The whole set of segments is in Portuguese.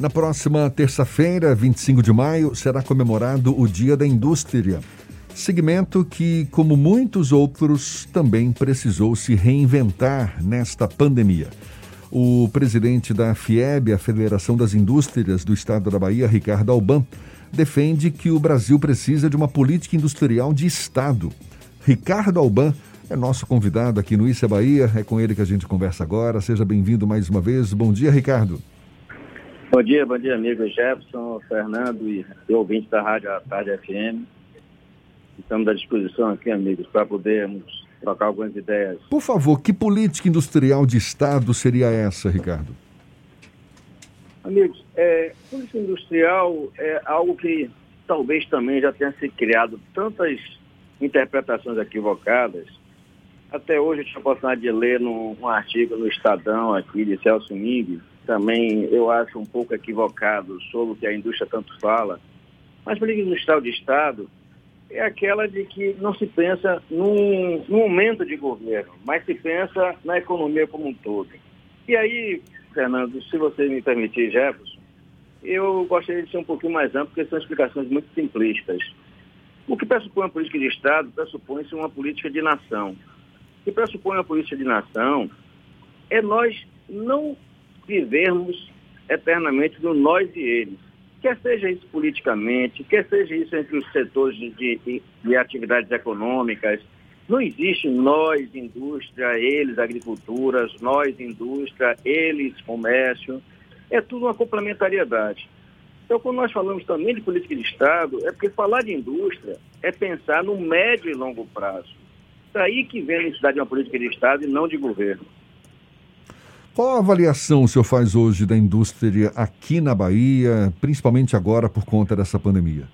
Na próxima terça-feira, 25 de maio, será comemorado o Dia da Indústria. Segmento que, como muitos outros, também precisou se reinventar nesta pandemia. O presidente da FIEB, a Federação das Indústrias do Estado da Bahia, Ricardo Alban, defende que o Brasil precisa de uma política industrial de Estado. Ricardo Alban é nosso convidado aqui no Issa Bahia, é com ele que a gente conversa agora. Seja bem-vindo mais uma vez. Bom dia, Ricardo. Bom dia, bom dia, amigo Jefferson, Fernando e, e ouvinte da Rádio à Tarde FM. Estamos à disposição aqui, amigos, para podermos trocar algumas ideias. Por favor, que política industrial de Estado seria essa, Ricardo? Amigos, é, política industrial é algo que talvez também já tenha se criado tantas interpretações equivocadas. Até hoje eu tive a oportunidade de ler num, um artigo no Estadão aqui de Celso Ming, também eu acho um pouco equivocado sobre o que a indústria tanto fala. Mas política industrial de Estado é aquela de que não se pensa num, num momento de governo, mas se pensa na economia como um todo. E aí, Fernando, se você me permitir, Jefferson, eu gostaria de ser um pouquinho mais amplo, porque são explicações muito simplistas. O que pressupõe uma política de Estado pressupõe-se uma política de nação. O que pressupõe uma política de nação é nós não vivermos eternamente no nós e eles. Quer seja isso politicamente, quer seja isso entre os setores de, de, de atividades econômicas, não existe nós, indústria, eles, agriculturas, nós, indústria, eles, comércio. É tudo uma complementariedade. Então, quando nós falamos também de política de Estado, é porque falar de indústria é pensar no médio e longo prazo. Daí que vem a necessidade de uma política de Estado e não de governo. Qual a avaliação o senhor faz hoje da indústria aqui na Bahia, principalmente agora por conta dessa pandemia?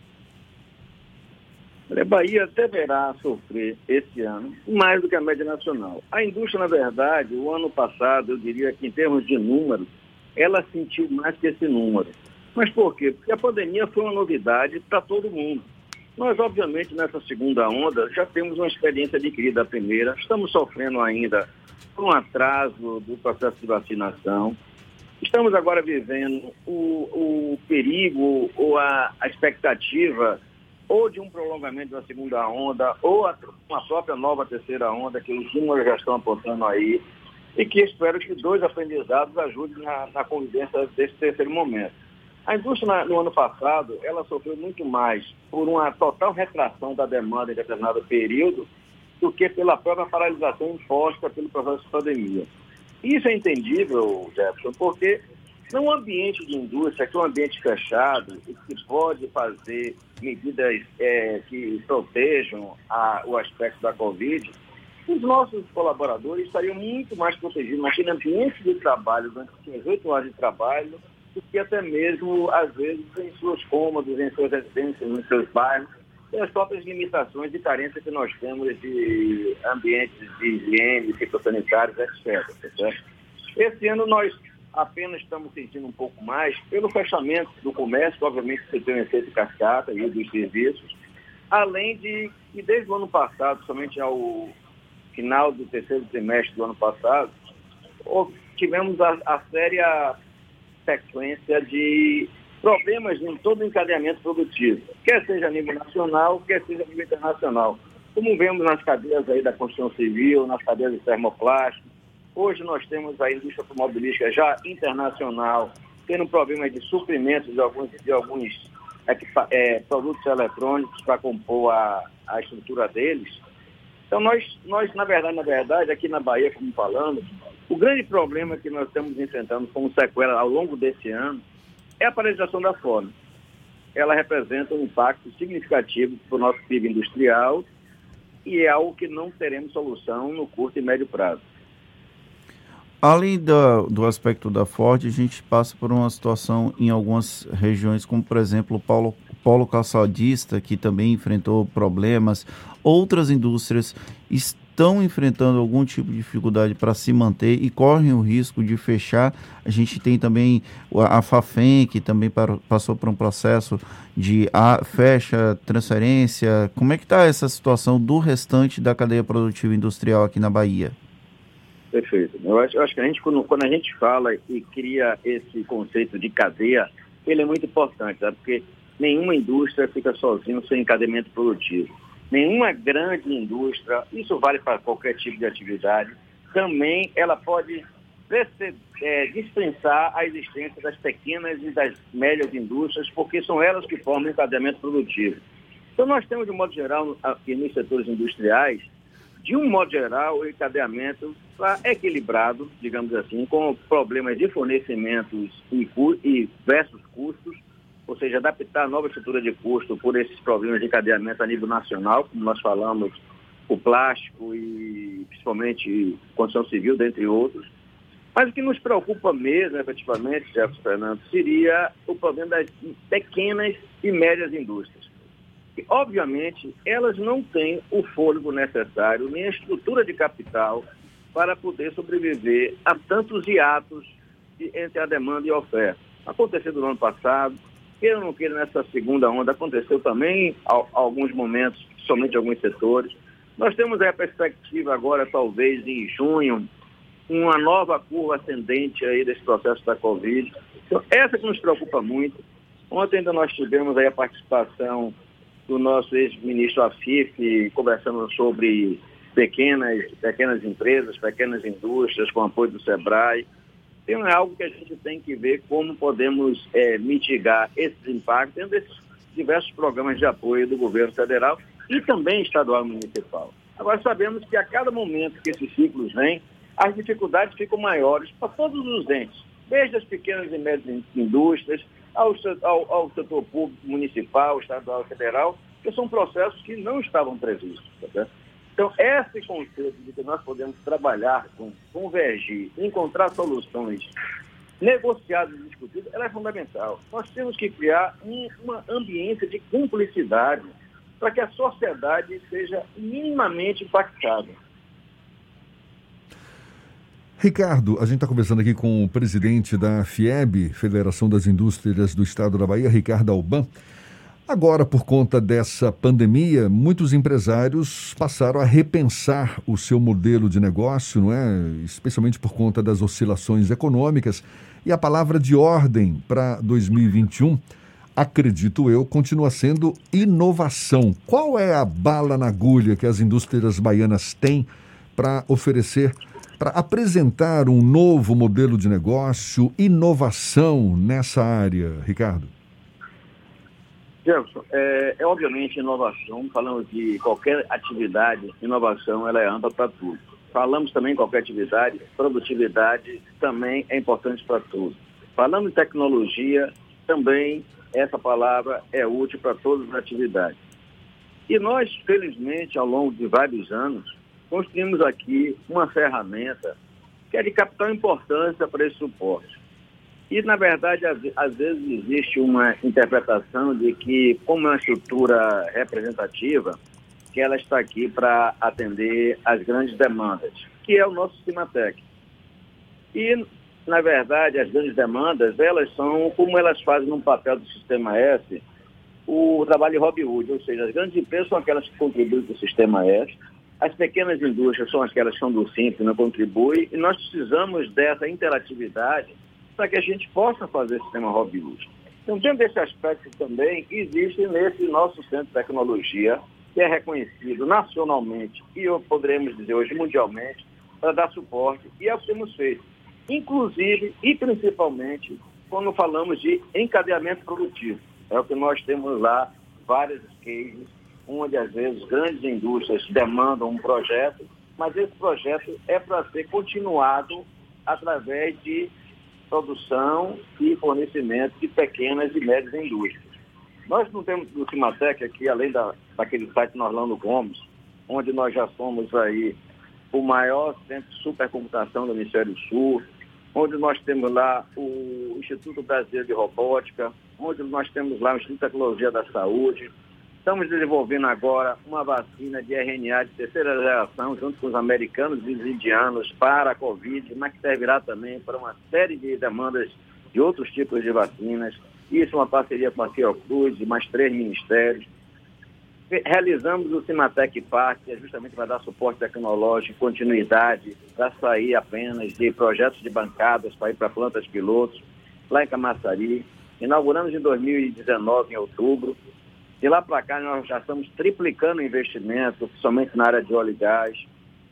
A Bahia deverá sofrer esse ano mais do que a média nacional. A indústria, na verdade, o ano passado, eu diria que em termos de número, ela sentiu mais que esse número. Mas por quê? Porque a pandemia foi uma novidade para todo mundo. Nós, obviamente, nessa segunda onda, já temos uma experiência adquirida da primeira, estamos sofrendo ainda um atraso do processo de vacinação. Estamos agora vivendo o, o perigo ou a, a, expectativa ou de um prolongamento da segunda onda ou a, uma própria nova terceira onda, que os números já estão apontando aí, e que espero que dois aprendizados ajudem na, na convivência desse terceiro momento. A indústria, no ano passado, ela sofreu muito mais por uma total retração da demanda em determinado período do que pela própria paralisação imposta pelo processo de pandemia. Isso é entendível, Jefferson, porque num ambiente de indústria, que é um ambiente fechado e que pode fazer medidas é, que protejam a, o aspecto da Covid, os nossos colaboradores estariam muito mais protegidos naquele ambiente de trabalho, durante as oito horas de trabalho, do que até mesmo, às vezes, em suas cômodos, em suas residências, nos seus bairros, e as próprias limitações e carências que nós temos de ambientes de higiene, fitossanitários, etc. Certo? Esse ano nós apenas estamos sentindo um pouco mais pelo fechamento do comércio, obviamente você tem um efeito cascata e dos serviços, além de que desde o ano passado, somente ao final do terceiro trimestre do ano passado, tivemos a, a séria sequência de problemas em todo o encadeamento produtivo, quer seja a nível nacional, quer seja a nível internacional. Como vemos nas cadeias aí da construção civil, nas cadeias de termoplástico, hoje nós temos a indústria automobilística já internacional, tendo problemas de suprimentos de alguns, de alguns é, produtos eletrônicos para compor a, a estrutura deles. Então nós, nós, na verdade, na verdade, aqui na Bahia, como falando, o grande problema que nós estamos enfrentando como sequela ao longo desse ano é a paralisação da fome. Ela representa um impacto significativo para o nosso PIB industrial e é algo que não teremos solução no curto e médio prazo. Além do, do aspecto da Ford, a gente passa por uma situação em algumas regiões, como por exemplo o polo, polo calçadista, que também enfrentou problemas. Outras indústrias estão estão enfrentando algum tipo de dificuldade para se manter e correm o risco de fechar. A gente tem também a Fafem, que também passou por um processo de a, fecha, transferência. Como é que está essa situação do restante da cadeia produtiva industrial aqui na Bahia? Perfeito. Eu acho, eu acho que a gente, quando, quando, a gente fala e cria esse conceito de cadeia, ele é muito importante, sabe? porque nenhuma indústria fica sozinha sem encadeamento produtivo. Nenhuma grande indústria, isso vale para qualquer tipo de atividade, também ela pode é, dispensar a existência das pequenas e das médias indústrias, porque são elas que formam o encadeamento produtivo. Então, nós temos, de modo geral, aqui nos setores industriais, de um modo geral, o encadeamento está equilibrado, digamos assim, com problemas de fornecimentos e, e versus custos, ou seja, adaptar a nova estrutura de custo por esses problemas de encadeamento a nível nacional, como nós falamos, o plástico e principalmente construção civil, dentre outros. Mas o que nos preocupa mesmo, efetivamente, Jefferson Fernando, seria o problema das pequenas e médias indústrias obviamente, elas não têm o fôlego necessário, nem a estrutura de capital para poder sobreviver a tantos hiatos entre a demanda e a oferta. Aconteceu no ano passado, queira ou não queira, nessa segunda onda, aconteceu também a, a alguns momentos, somente alguns setores. Nós temos a perspectiva agora, talvez em junho, uma nova curva ascendente aí desse processo da Covid. Então, essa que nos preocupa muito. Ontem ainda nós tivemos aí a participação do nosso ex-ministro Afif, conversando sobre pequenas, pequenas empresas, pequenas indústrias, com apoio do SEBRAE. Então, é algo que a gente tem que ver como podemos é, mitigar esses impactos dentro desses diversos programas de apoio do governo federal e também estadual e municipal. Agora, sabemos que a cada momento que esses ciclos vêm, as dificuldades ficam maiores para todos os entes, desde as pequenas e médias indústrias, ao, ao, ao setor público, municipal, estadual e federal, que são processos que não estavam previstos. Tá então, esse conceito de que nós podemos trabalhar, com, convergir, encontrar soluções negociadas e discutidas, ela é fundamental. Nós temos que criar um, uma ambiente de cumplicidade para que a sociedade seja minimamente impactada. Ricardo, a gente está conversando aqui com o presidente da FIEB, Federação das Indústrias do Estado da Bahia, Ricardo Alban. Agora, por conta dessa pandemia, muitos empresários passaram a repensar o seu modelo de negócio, não é? Especialmente por conta das oscilações econômicas. E a palavra de ordem para 2021, acredito eu, continua sendo inovação. Qual é a bala na agulha que as indústrias baianas têm para oferecer para apresentar um novo modelo de negócio, inovação nessa área, Ricardo? Jefferson, é, é obviamente inovação, falamos de qualquer atividade, inovação ela é ampla para tudo. Falamos também em qualquer atividade, produtividade também é importante para tudo. Falando em tecnologia, também essa palavra é útil para todas as atividades. E nós, felizmente, ao longo de vários anos, construímos aqui uma ferramenta que é de capital importância para esse suporte. E, na verdade, às, vezes existe uma interpretação de que, como é uma estrutura representativa, que ela está aqui para atender as grandes demandas, que é o nosso Cimatec. E, na verdade, as grandes demandas, elas são, como elas fazem no papel do Sistema S, o trabalho de Robin Hood, ou seja, as grandes empresas são aquelas que contribuem para o Sistema S, as pequenas indústrias são aquelas que são do Simples, não contribuem, e nós precisamos dessa interatividade para que a gente possa fazer sistema Robinhood. Então, dentro desse aspecto também, existe nesse nosso centro de tecnologia, que é reconhecido nacionalmente e poderemos dizer hoje mundialmente, para dar suporte, e é o que temos feito. Inclusive e principalmente quando falamos de encadeamento produtivo. É o que nós temos lá, vários cases onde às vezes grandes indústrias demandam um projeto, mas esse projeto é para ser continuado através de produção e fornecimento de pequenas e médias indústrias. Nós não temos no Cimatec aqui, além da, daquele site Norlando Gomes, onde nós já somos aí o maior centro de supercomputação do Hemisfério Sul, onde nós temos lá o Instituto Brasileiro de Robótica, onde nós temos lá o Instituto de Tecnologia da Saúde, Estamos desenvolvendo agora uma vacina de RNA de terceira geração, junto com os americanos e os indianos, para a Covid, mas que servirá também para uma série de demandas de outros tipos de vacinas. Isso é uma parceria com a Fiocruz e mais três ministérios. realizamos o Cimatec Park, que justamente para dar suporte tecnológico, continuidade, para sair apenas de projetos de bancadas para ir para plantas pilotos, lá em Camaçari. Inauguramos em 2019, em outubro. De lá para cá, nós já estamos triplicando o investimento, somente na área de óleo e gás.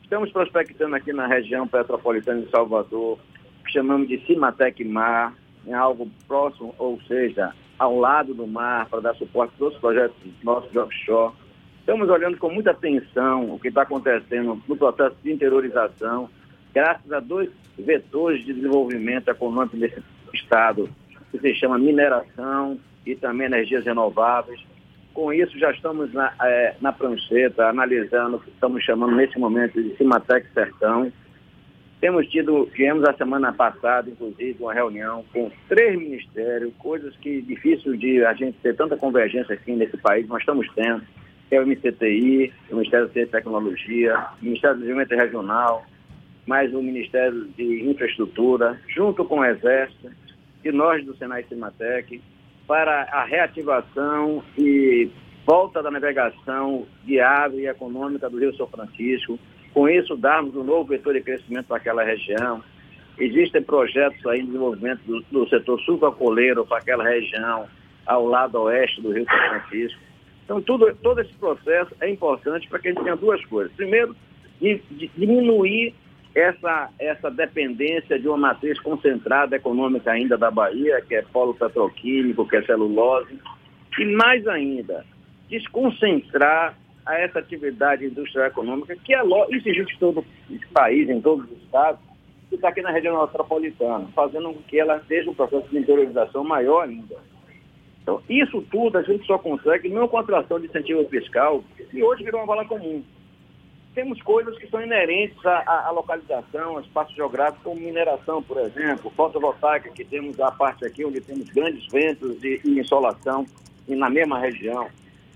Estamos prospectando aqui na região petropolitana de Salvador, que chamamos de Cimatec Mar, em algo próximo, ou seja, ao lado do mar, para dar suporte a todos os projetos nossos de offshore. Estamos olhando com muita atenção o que está acontecendo no processo de interiorização, graças a dois vetores de desenvolvimento econômico desse Estado, que se chama mineração e também energias renováveis. Com isso, já estamos na, é, na prancheta, analisando o que estamos chamando nesse momento de Cimatec Sertão, temos tido, tivemos a semana passada, inclusive, uma reunião com três ministérios, coisas que difícil de a gente ter tanta convergência aqui nesse país, nós estamos tendo, que é o MCTI, o Ministério da Ciência e Tecnologia, o Ministério do Desenvolvimento Regional, mais o Ministério de Infraestrutura, junto com o Exército e nós do Senai Cimatec, para a reativação e volta da navegação viável e econômica do Rio São Francisco, com isso darmos um novo vetor de crescimento para aquela região. Existem projetos aí em desenvolvimento do, do setor sucrocoleiro para aquela região, ao lado oeste do Rio São Francisco. Então, tudo, todo esse processo é importante para que a gente tenha duas coisas. Primeiro, de, de diminuir essa, essa dependência de uma matriz concentrada econômica ainda da Bahia, que é polo petroquímico, que é celulose, e mais ainda, desconcentrar a essa atividade industrial econômica, que é isso existe em todo o país, em todos os estados, que está aqui na região metropolitana, fazendo com que ela seja um processo de interiorização maior ainda. Então, isso tudo a gente só consegue não com a atração de incentivo fiscal, que hoje virou uma bala comum. Temos coisas que são inerentes à, à localização, ao espaço geográfico, como mineração, por exemplo, fotovoltaica, que temos a parte aqui onde temos grandes ventos e, e insolação e na mesma região.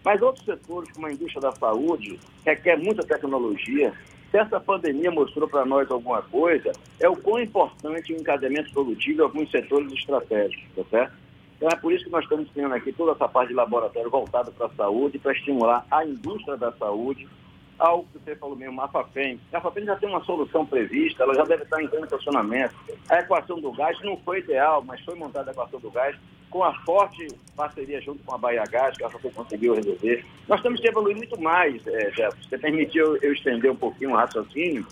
Mas outros setores, como a indústria da saúde, requer muita tecnologia. Se essa pandemia mostrou para nós alguma coisa, é o quão importante o encadeamento produtivo em alguns setores estratégicos, tá certo? Então é por isso que nós estamos tendo aqui toda essa parte de laboratório voltada para a saúde, para estimular a indústria da saúde, algo que você falou mesmo, a FAPEM. A FAPEM já tem uma solução prevista, ela já deve estar em pleno funcionamento. A equação do gás não foi ideal, mas foi montada a equação do gás com a forte parceria junto com a Bahia Gás, que a FAPEM conseguiu resolver. Nós temos que evoluir muito mais, é, Jefferson. Você permitiu eu estender um pouquinho o raciocínio.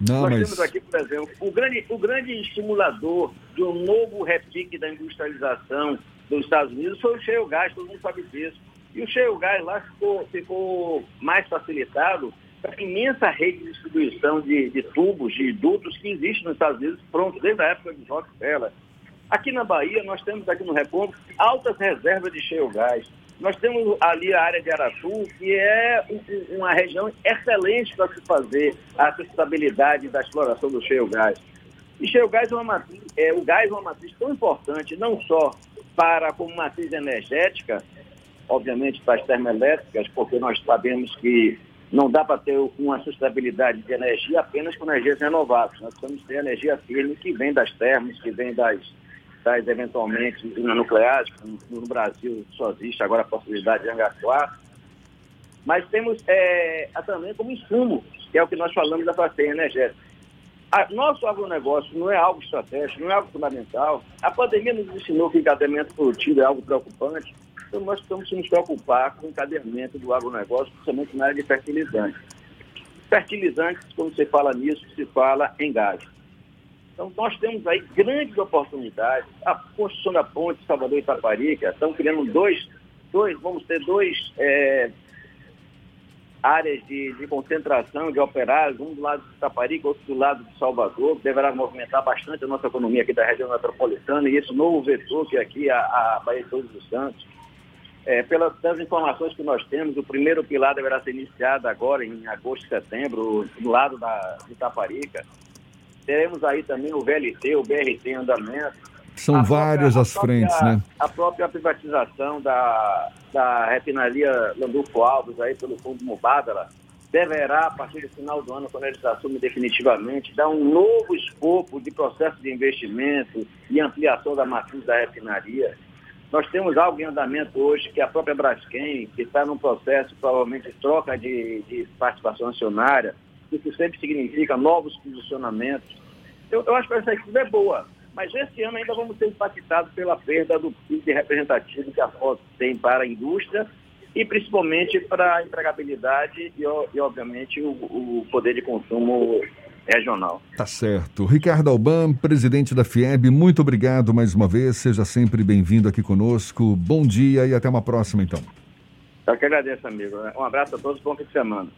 Não, Nós mas... temos aqui, por exemplo, o grande, o grande estimulador um novo repique da industrialização dos Estados Unidos foi o shale gás, todo mundo sabe disso e o shale gas lá ficou, ficou mais facilitado a imensa rede de distribuição de, de, tubos, de dutos que existe nos Estados Unidos, pronto, desde a época de Rockefeller. Aqui na Bahia, nós temos aqui no Recôncavo altas reservas de shale gás. Nós temos ali a área de Aratu, que é uma região excelente para se fazer a sustentabilidade da exploração do shale gás. E shale gás é uma matriz, é, o gás é uma matriz tão importante, não só para como matriz energética, obviamente, para as termoelétricas, porque nós sabemos que não dá para ter uma sustentabilidade de energia apenas com energias renováveis. Nós precisamos ter energia firme que vem das termas, que vem das, das eventualmente nucleares, no Brasil só existe agora a possibilidade de hangar Mas temos é, também como insumo, que é o que nós falamos da façanha energética. A, nosso agronegócio não é algo estratégico, não é algo fundamental. A pandemia nos ensinou que o encadeamento produtivo é algo preocupante. Então, nós precisamos nos preocupar com o encadeamento do agronegócio, principalmente na área de fertilizantes. Fertilizantes, quando você fala nisso, se fala em gás. Então, nós temos aí grandes oportunidades. A construção da ponte Salvador e Itaparica, estão criando dois, dois vamos ter dois é, áreas de, de, concentração de operários, um do lado de Itaparica, outro do lado de Salvador, que deverá movimentar bastante a nossa economia aqui da região metropolitana, e esse novo vetor que é aqui a, a Bahia de Todos os Santos, é, pelas, informações que nós temos, o primeiro pilar deverá ser iniciado agora, em agosto, setembro, do lado da, de Itaparica. Teremos aí também o VLT, o BRT em andamento. São a várias própria, as frentes, própria, né? A própria privatização da, da refinaria Landulfo Alves aí pelo Fundo Mubadala deverá, a partir do final do ano, quando ele assume definitivamente, dar um novo escopo de processo de investimento e ampliação da matriz da refinaria. Nós temos algo em andamento hoje, que a própria Braskem, que está num processo, provavelmente, de troca de, de participação acionária, isso sempre significa novos posicionamentos. Eu, eu acho que essa equipe é boa, mas esse ano ainda vamos ser impactados pela perda do PIB representativo que a foto tem para a indústria e principalmente para a empregabilidade e, e obviamente, o, o, poder de consumo regional. Tá certo. Ricardo Alban, presidente da FIEB, muito obrigado mais uma vez. Seja sempre bem-vindo aqui conosco. Bom dia e até uma próxima, então. Eu que agradeço, amigo. Um abraço a todos, bom fim de semana.